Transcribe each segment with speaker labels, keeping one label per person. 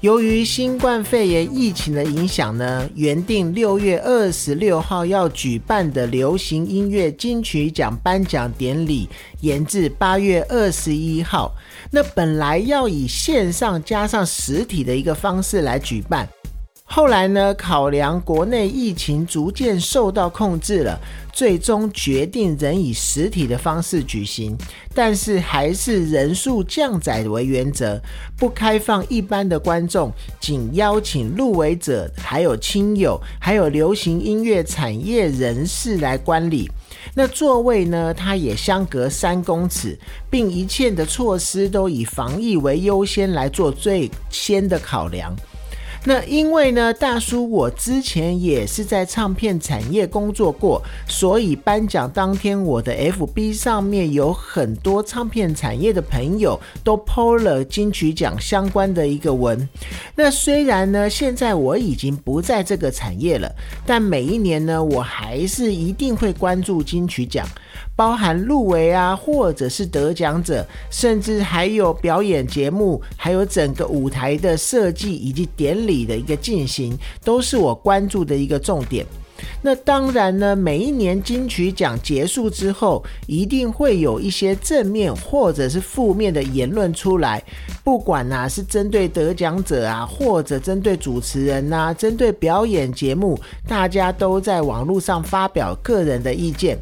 Speaker 1: 由于新冠肺炎疫情的影响呢，原定六月二十六号要举办的流行音乐金曲奖颁奖典礼延至八月二十一号。那本来要以线上加上实体的一个方式来举办。后来呢，考量国内疫情逐渐受到控制了，最终决定仍以实体的方式举行，但是还是人数降载为原则，不开放一般的观众，仅邀请入围者、还有亲友、还有流行音乐产业人士来观礼。那座位呢，它也相隔三公尺，并一切的措施都以防疫为优先来做最先的考量。那因为呢，大叔我之前也是在唱片产业工作过，所以颁奖当天我的 FB 上面有很多唱片产业的朋友都 PO 了金曲奖相关的一个文。那虽然呢，现在我已经不在这个产业了，但每一年呢，我还是一定会关注金曲奖。包含入围啊，或者是得奖者，甚至还有表演节目，还有整个舞台的设计以及典礼的一个进行，都是我关注的一个重点。那当然呢，每一年金曲奖结束之后，一定会有一些正面或者是负面的言论出来，不管呐是针对得奖者啊，或者针对主持人呐，针对表演节目，大家都在网络上发表个人的意见。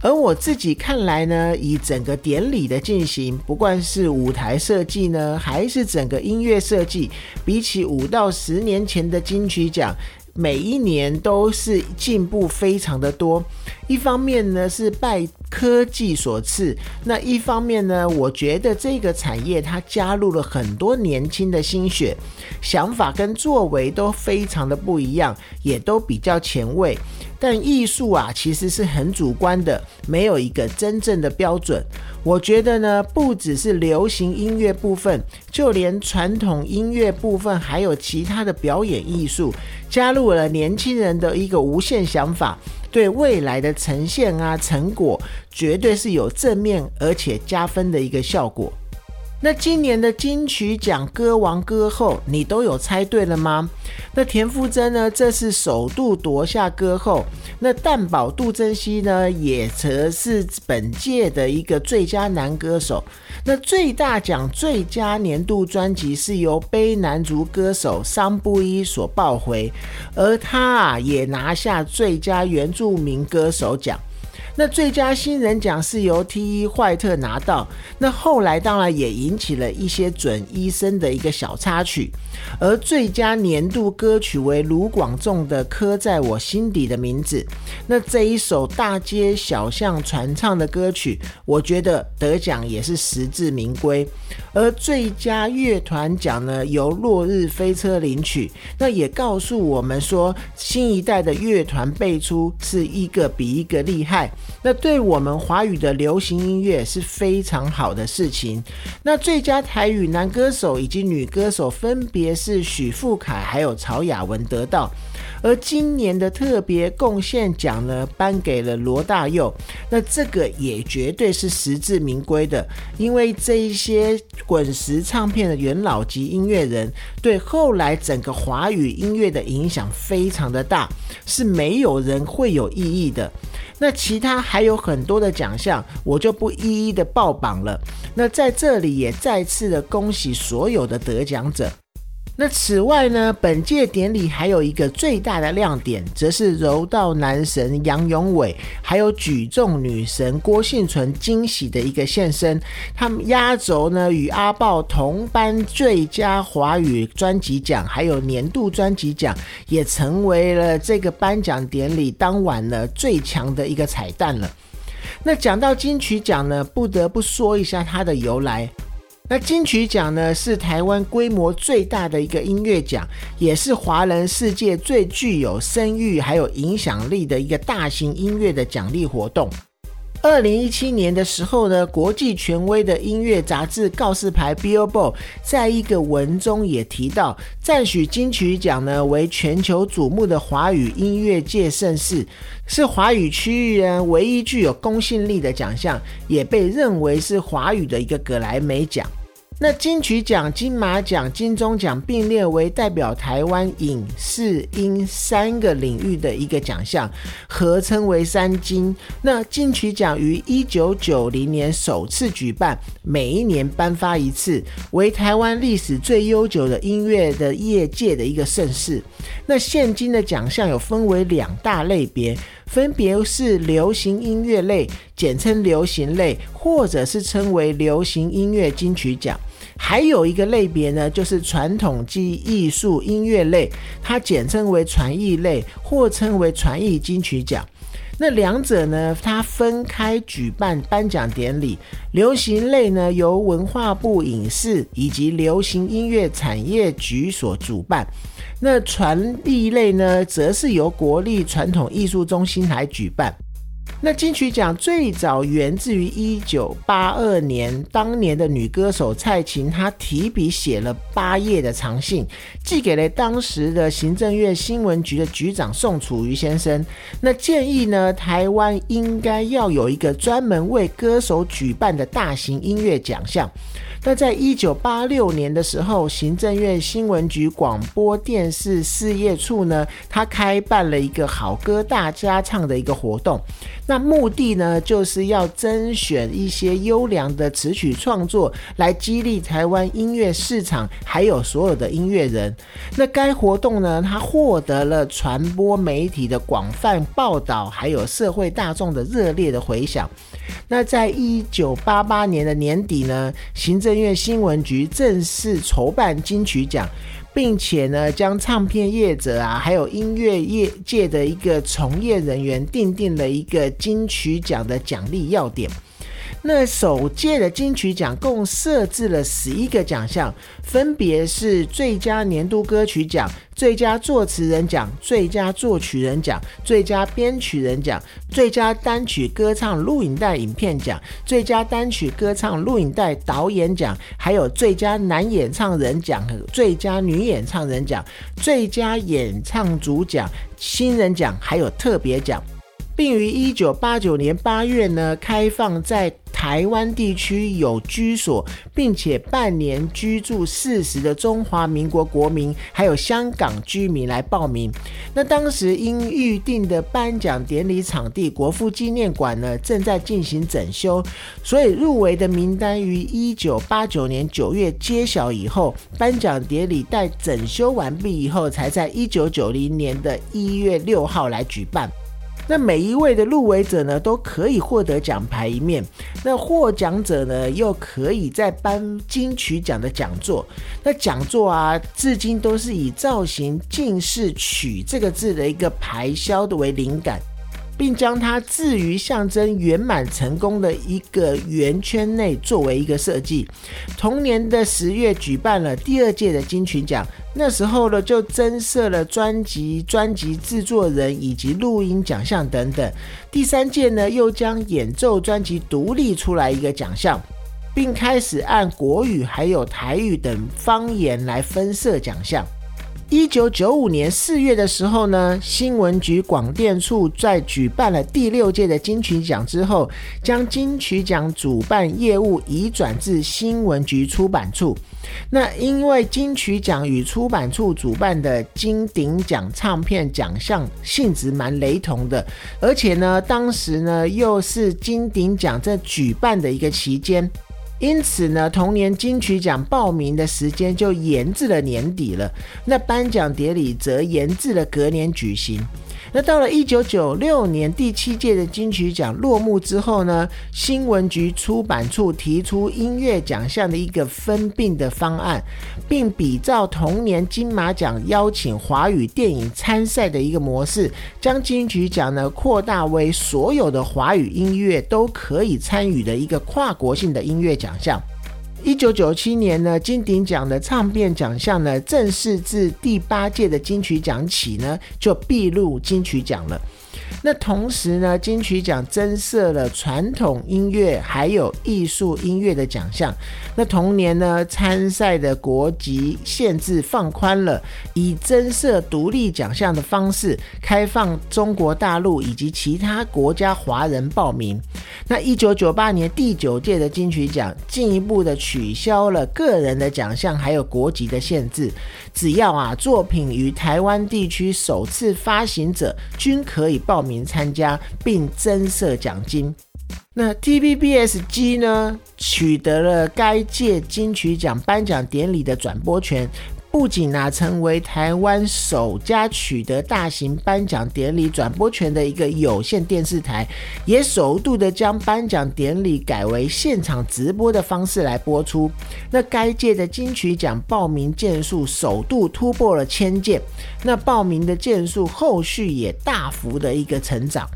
Speaker 1: 而我自己看来呢，以整个典礼的进行，不管是舞台设计呢，还是整个音乐设计，比起五到十年前的金曲奖，每一年都是进步非常的多。一方面呢是拜科技所赐，那一方面呢，我觉得这个产业它加入了很多年轻的心血，想法跟作为都非常的不一样，也都比较前卫。但艺术啊，其实是很主观的，没有一个真正的标准。我觉得呢，不只是流行音乐部分，就连传统音乐部分，还有其他的表演艺术，加入了年轻人的一个无限想法，对未来的呈现啊成果，绝对是有正面而且加分的一个效果。那今年的金曲奖歌王歌后，你都有猜对了吗？那田馥甄呢？这是首度夺下歌后。那蛋宝杜珍熙呢？也则是本届的一个最佳男歌手。那最大奖最佳年度专辑是由悲男族歌手桑布伊所抱回，而他啊也拿下最佳原住民歌手奖。那最佳新人奖是由 T.E. 坏特拿到，那后来当然也引起了一些准医生的一个小插曲，而最佳年度歌曲为卢广仲的《刻在我心底的名字》，那这一首大街小巷传唱的歌曲，我觉得得奖也是实至名归。而最佳乐团奖呢，由落日飞车领取，那也告诉我们说，新一代的乐团辈出是一个比一个厉害。那对我们华语的流行音乐是非常好的事情。那最佳台语男歌手以及女歌手分别是许富凯还有曹雅文得到。而今年的特别贡献奖呢，颁给了罗大佑。那这个也绝对是实至名归的，因为这一些滚石唱片的元老级音乐人，对后来整个华语音乐的影响非常的大，是没有人会有异议的。那其他还有很多的奖项，我就不一一的报榜了。那在这里也再次的恭喜所有的得奖者。那此外呢，本届典礼还有一个最大的亮点，则是柔道男神杨永伟，还有举重女神郭幸存惊喜的一个现身。他们压轴呢，与阿豹同颁最佳华语专辑奖，还有年度专辑奖，也成为了这个颁奖典礼当晚呢最强的一个彩蛋了。那讲到金曲奖呢，不得不说一下它的由来。那金曲奖呢，是台湾规模最大的一个音乐奖，也是华人世界最具有声誉还有影响力的一个大型音乐的奖励活动。二零一七年的时候呢，国际权威的音乐杂志告示牌 Billboard 在一个文中也提到，赞许金曲奖呢为全球瞩目的华语音乐界盛事，是华语区域人唯一具有公信力的奖项，也被认为是华语的一个格莱美奖。那金曲奖、金马奖、金钟奖并列为代表台湾影视音三个领域的一个奖项，合称为三金。那金曲奖于一九九零年首次举办，每一年颁发一次，为台湾历史最悠久的音乐的业界的一个盛事。那现今的奖项有分为两大类别，分别是流行音乐类，简称流行类，或者是称为流行音乐金曲奖。还有一个类别呢，就是传统技艺术音乐类，它简称为传艺类，或称为传艺金曲奖。那两者呢，它分开举办颁奖典礼。流行类呢，由文化部影视以及流行音乐产业局所主办；那传艺类呢，则是由国立传统艺术中心来举办。那金曲奖最早源自于一九八二年，当年的女歌手蔡琴，她提笔写了八页的长信，寄给了当时的行政院新闻局的局长宋楚瑜先生。那建议呢，台湾应该要有一个专门为歌手举办的大型音乐奖项。那在一九八六年的时候，行政院新闻局广播电视事业处呢，他开办了一个好歌大家唱的一个活动。那目的呢，就是要甄选一些优良的词曲创作，来激励台湾音乐市场，还有所有的音乐人。那该活动呢，它获得了传播媒体的广泛报道，还有社会大众的热烈的回响。那在一九八八年的年底呢，行政院新闻局正式筹办金曲奖，并且呢，将唱片业者啊，还有音乐业界的一个从业人员，定定了一个金曲奖的奖励要点。那首届的金曲奖共设置了十一个奖项，分别是最佳年度歌曲奖、最佳作词人奖、最佳作曲人奖、最佳编曲人奖、最佳单曲歌唱录影带影片奖、最佳单曲歌唱录影带导演奖，还有最佳男演唱人奖和最佳女演唱人奖、最佳演唱组奖、新人奖，还有特别奖。并于一九八九年八月呢，开放在台湾地区有居所并且半年居住四十的中华民国国民，还有香港居民来报名。那当时因预定的颁奖典礼场地国父纪念馆呢，正在进行整修，所以入围的名单于一九八九年九月揭晓以后，颁奖典礼待整修完毕以后，才在一九九零年的一月六号来举办。那每一位的入围者呢，都可以获得奖牌一面。那获奖者呢，又可以在颁金曲奖的讲座。那讲座啊，至今都是以造型“进士曲”这个字的一个排箫的为灵感。并将它置于象征圆满成功的一个圆圈内，作为一个设计。同年的十月举办了第二届的金曲奖，那时候呢就增设了专辑、专辑制作人以及录音奖项等等。第三届呢又将演奏专辑独立出来一个奖项，并开始按国语还有台语等方言来分设奖项。一九九五年四月的时候呢，新闻局广电处在举办了第六届的金曲奖之后，将金曲奖主办业务移转至新闻局出版处。那因为金曲奖与出版处主办的金鼎奖唱片奖项性质蛮雷同的，而且呢，当时呢又是金鼎奖在举办的一个期间。因此呢，同年金曲奖报名的时间就延至了年底了。那颁奖典礼则延至了隔年举行。那到了一九九六年第七届的金曲奖落幕之后呢，新闻局出版处提出音乐奖项的一个分并的方案，并比照同年金马奖邀请华语电影参赛的一个模式，将金曲奖呢扩大为所有的华语音乐都可以参与的一个跨国性的音乐奖项。一九九七年呢，金鼎奖的唱片奖项呢，正式自第八届的金曲奖起呢，就并入金曲奖了。那同时呢，金曲奖增设了传统音乐还有艺术音乐的奖项。那同年呢，参赛的国籍限制放宽了，以增设独立奖项的方式，开放中国大陆以及其他国家华人报名。那一九九八年第九届的金曲奖进一步的取消了个人的奖项还有国籍的限制，只要啊作品与台湾地区首次发行者均可以报名名参加，并增设奖金。那 T B B S G 呢，取得了该届金曲奖颁奖典礼的转播权，不仅啊成为台湾首家取得大型颁奖典礼转播权的一个有线电视台，也首度的将颁奖典礼改为现场直播的方式来播出。那该届的金曲奖报名件数首度突破了千件，那报名的件数后续也大幅的一个成长。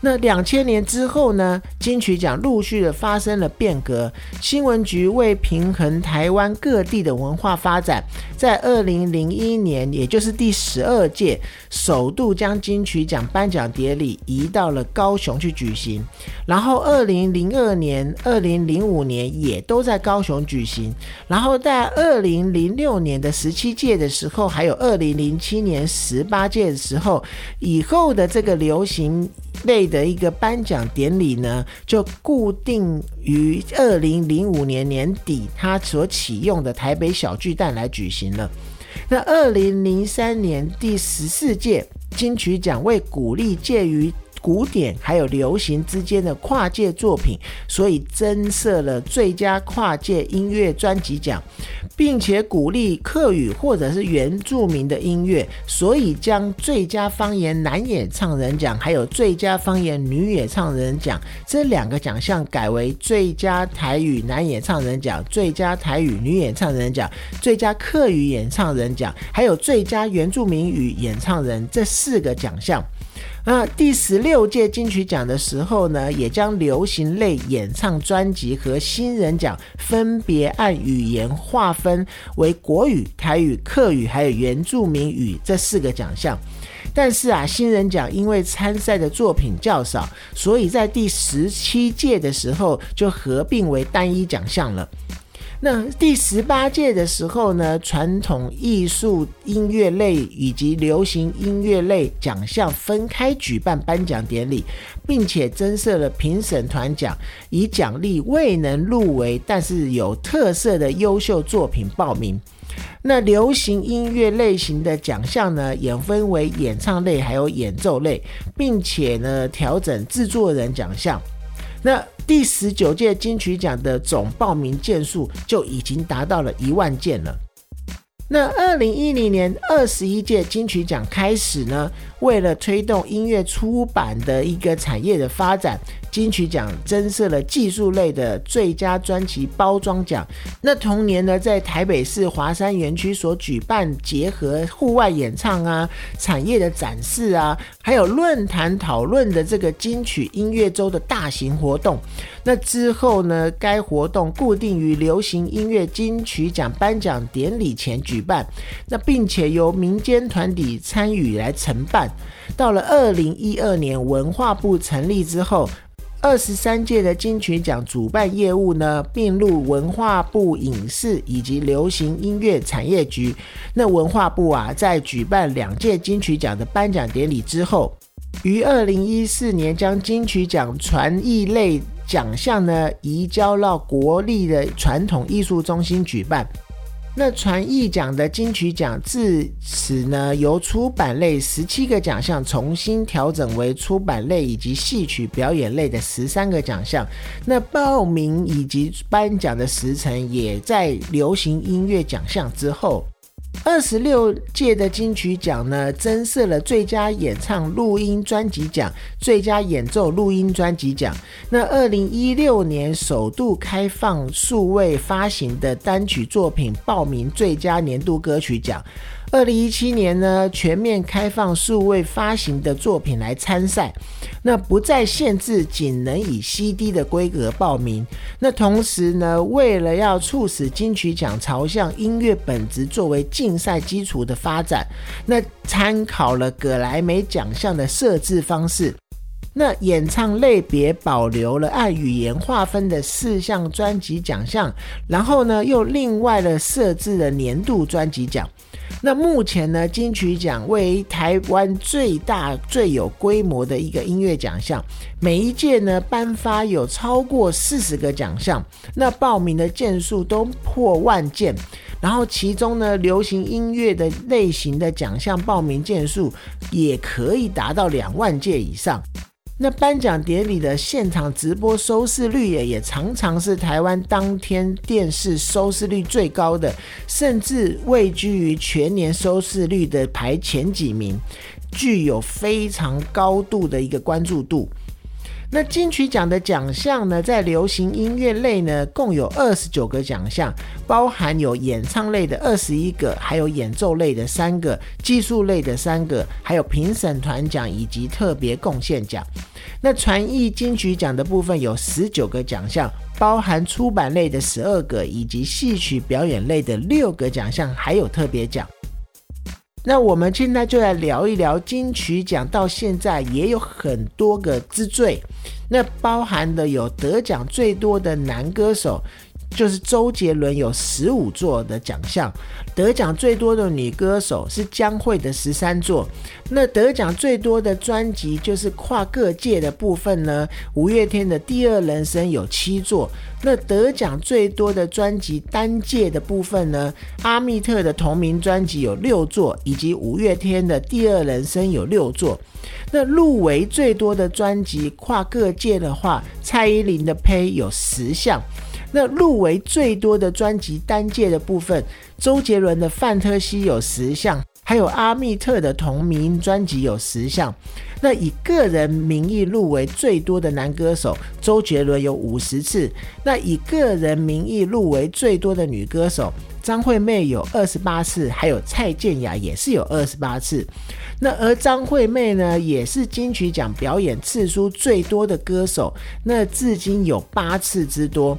Speaker 1: 那两千年之后呢？金曲奖陆续的发生了变革。新闻局为平衡台湾各地的文化发展，在二零零一年，也就是第十二届，首度将金曲奖颁奖典礼移到了高雄去举行。然后二零零二年、二零零五年也都在高雄举行。然后在二零零六年的十七届的时候，还有二零零七年十八届的时候，以后的这个流行。类的一个颁奖典礼呢，就固定于二零零五年年底，他所启用的台北小巨蛋来举行了。那二零零三年第十四届金曲奖为鼓励介于。古典还有流行之间的跨界作品，所以增设了最佳跨界音乐专辑奖，并且鼓励客语或者是原住民的音乐，所以将最佳方言男演唱人奖还有最佳方言女演唱人奖这两个奖项改为最佳台语男演唱人奖、最佳台语女演唱人奖、最佳客语演唱人奖，还有最佳原住民语演唱人这四个奖项。那第十六届金曲奖的时候呢，也将流行类演唱专辑和新人奖分别按语言划分为国语、台语、客语还有原住民语这四个奖项。但是啊，新人奖因为参赛的作品较少，所以在第十七届的时候就合并为单一奖项了。那第十八届的时候呢，传统艺术音乐类以及流行音乐类奖项分开举办颁奖典礼，并且增设了评审团奖，以奖励未能入围但是有特色的优秀作品报名。那流行音乐类型的奖项呢，也分为演唱类还有演奏类，并且呢调整制作人奖项。那第十九届金曲奖的总报名件数就已经达到了一万件了。那二零一零年二十一届金曲奖开始呢，为了推动音乐出版的一个产业的发展。金曲奖增设了技术类的最佳专辑包装奖。那同年呢，在台北市华山园区所举办结合户外演唱啊、产业的展示啊，还有论坛讨论的这个金曲音乐周的大型活动。那之后呢，该活动固定于流行音乐金曲奖颁奖典礼前举办。那并且由民间团体参与来承办。到了二零一二年文化部成立之后。二十三届的金曲奖主办业务呢，并入文化部影视以及流行音乐产业局。那文化部啊，在举办两届金曲奖的颁奖典礼之后，于二零一四年将金曲奖传艺类奖项呢，移交到国立的传统艺术中心举办。那传艺奖的金曲奖自此呢，由出版类十七个奖项重新调整为出版类以及戏曲表演类的十三个奖项。那报名以及颁奖的时辰也在流行音乐奖项之后。二十六届的金曲奖呢，增设了最佳演唱录音专辑奖、最佳演奏录音专辑奖。那二零一六年首度开放数位发行的单曲作品报名最佳年度歌曲奖。二零一七年呢，全面开放数位发行的作品来参赛，那不再限制仅能以 CD 的规格报名。那同时呢，为了要促使金曲奖朝向音乐本质作为竞赛基础的发展，那参考了葛莱美奖项的设置方式。那演唱类别保留了按语言划分的四项专辑奖项，然后呢，又另外的设置了年度专辑奖。那目前呢，金曲奖为台湾最大、最有规模的一个音乐奖项，每一届呢颁发有超过四十个奖项，那报名的件数都破万件，然后其中呢，流行音乐的类型的奖项报名件数也可以达到两万件以上。那颁奖典礼的现场直播收视率也也常常是台湾当天电视收视率最高的，甚至位居于全年收视率的排前几名，具有非常高度的一个关注度。那金曲奖的奖项呢，在流行音乐类呢，共有二十九个奖项，包含有演唱类的二十一个，还有演奏类的三个，技术类的三个，还有评审团奖以及特别贡献奖。那传艺金曲奖的部分有十九个奖项，包含出版类的十二个，以及戏曲表演类的六个奖项，还有特别奖。那我们现在就来聊一聊金曲奖，到现在也有很多个之最，那包含的有得奖最多的男歌手。就是周杰伦有十五座的奖项，得奖最多的女歌手是江蕙的十三座。那得奖最多的专辑就是跨各界的部分呢，五月天的第二人生有七座。那得奖最多的专辑单届的部分呢，阿密特的同名专辑有六座，以及五月天的第二人生有六座。那入围最多的专辑跨各界的话，蔡依林的呸有十项。那入围最多的专辑单届的部分，周杰伦的《范特西》有十项，还有阿密特的同名专辑有十项。那以个人名义入围最多的男歌手，周杰伦有五十次。那以个人名义入围最多的女歌手，张惠妹有二十八次，还有蔡健雅也是有二十八次。那而张惠妹呢，也是金曲奖表演次数最多的歌手，那至今有八次之多。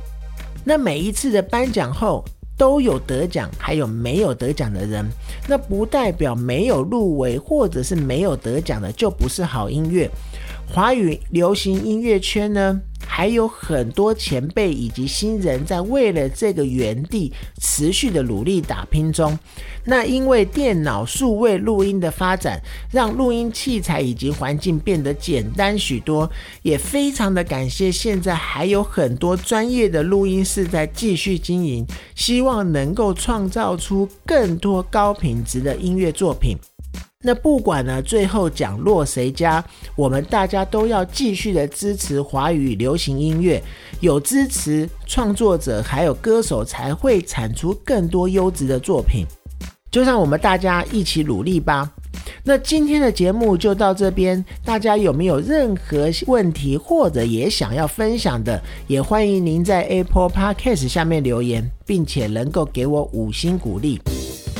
Speaker 1: 那每一次的颁奖后都有得奖，还有没有得奖的人。那不代表没有入围或者是没有得奖的就不是好音乐。华语流行音乐圈呢？还有很多前辈以及新人在为了这个原地持续的努力打拼中。那因为电脑数位录音的发展，让录音器材以及环境变得简单许多，也非常的感谢现在还有很多专业的录音室在继续经营，希望能够创造出更多高品质的音乐作品。那不管呢，最后奖落谁家，我们大家都要继续的支持华语流行音乐，有支持创作者还有歌手，才会产出更多优质的作品。就让我们大家一起努力吧。那今天的节目就到这边，大家有没有任何问题或者也想要分享的，也欢迎您在 Apple Podcast 下面留言，并且能够给我五星鼓励。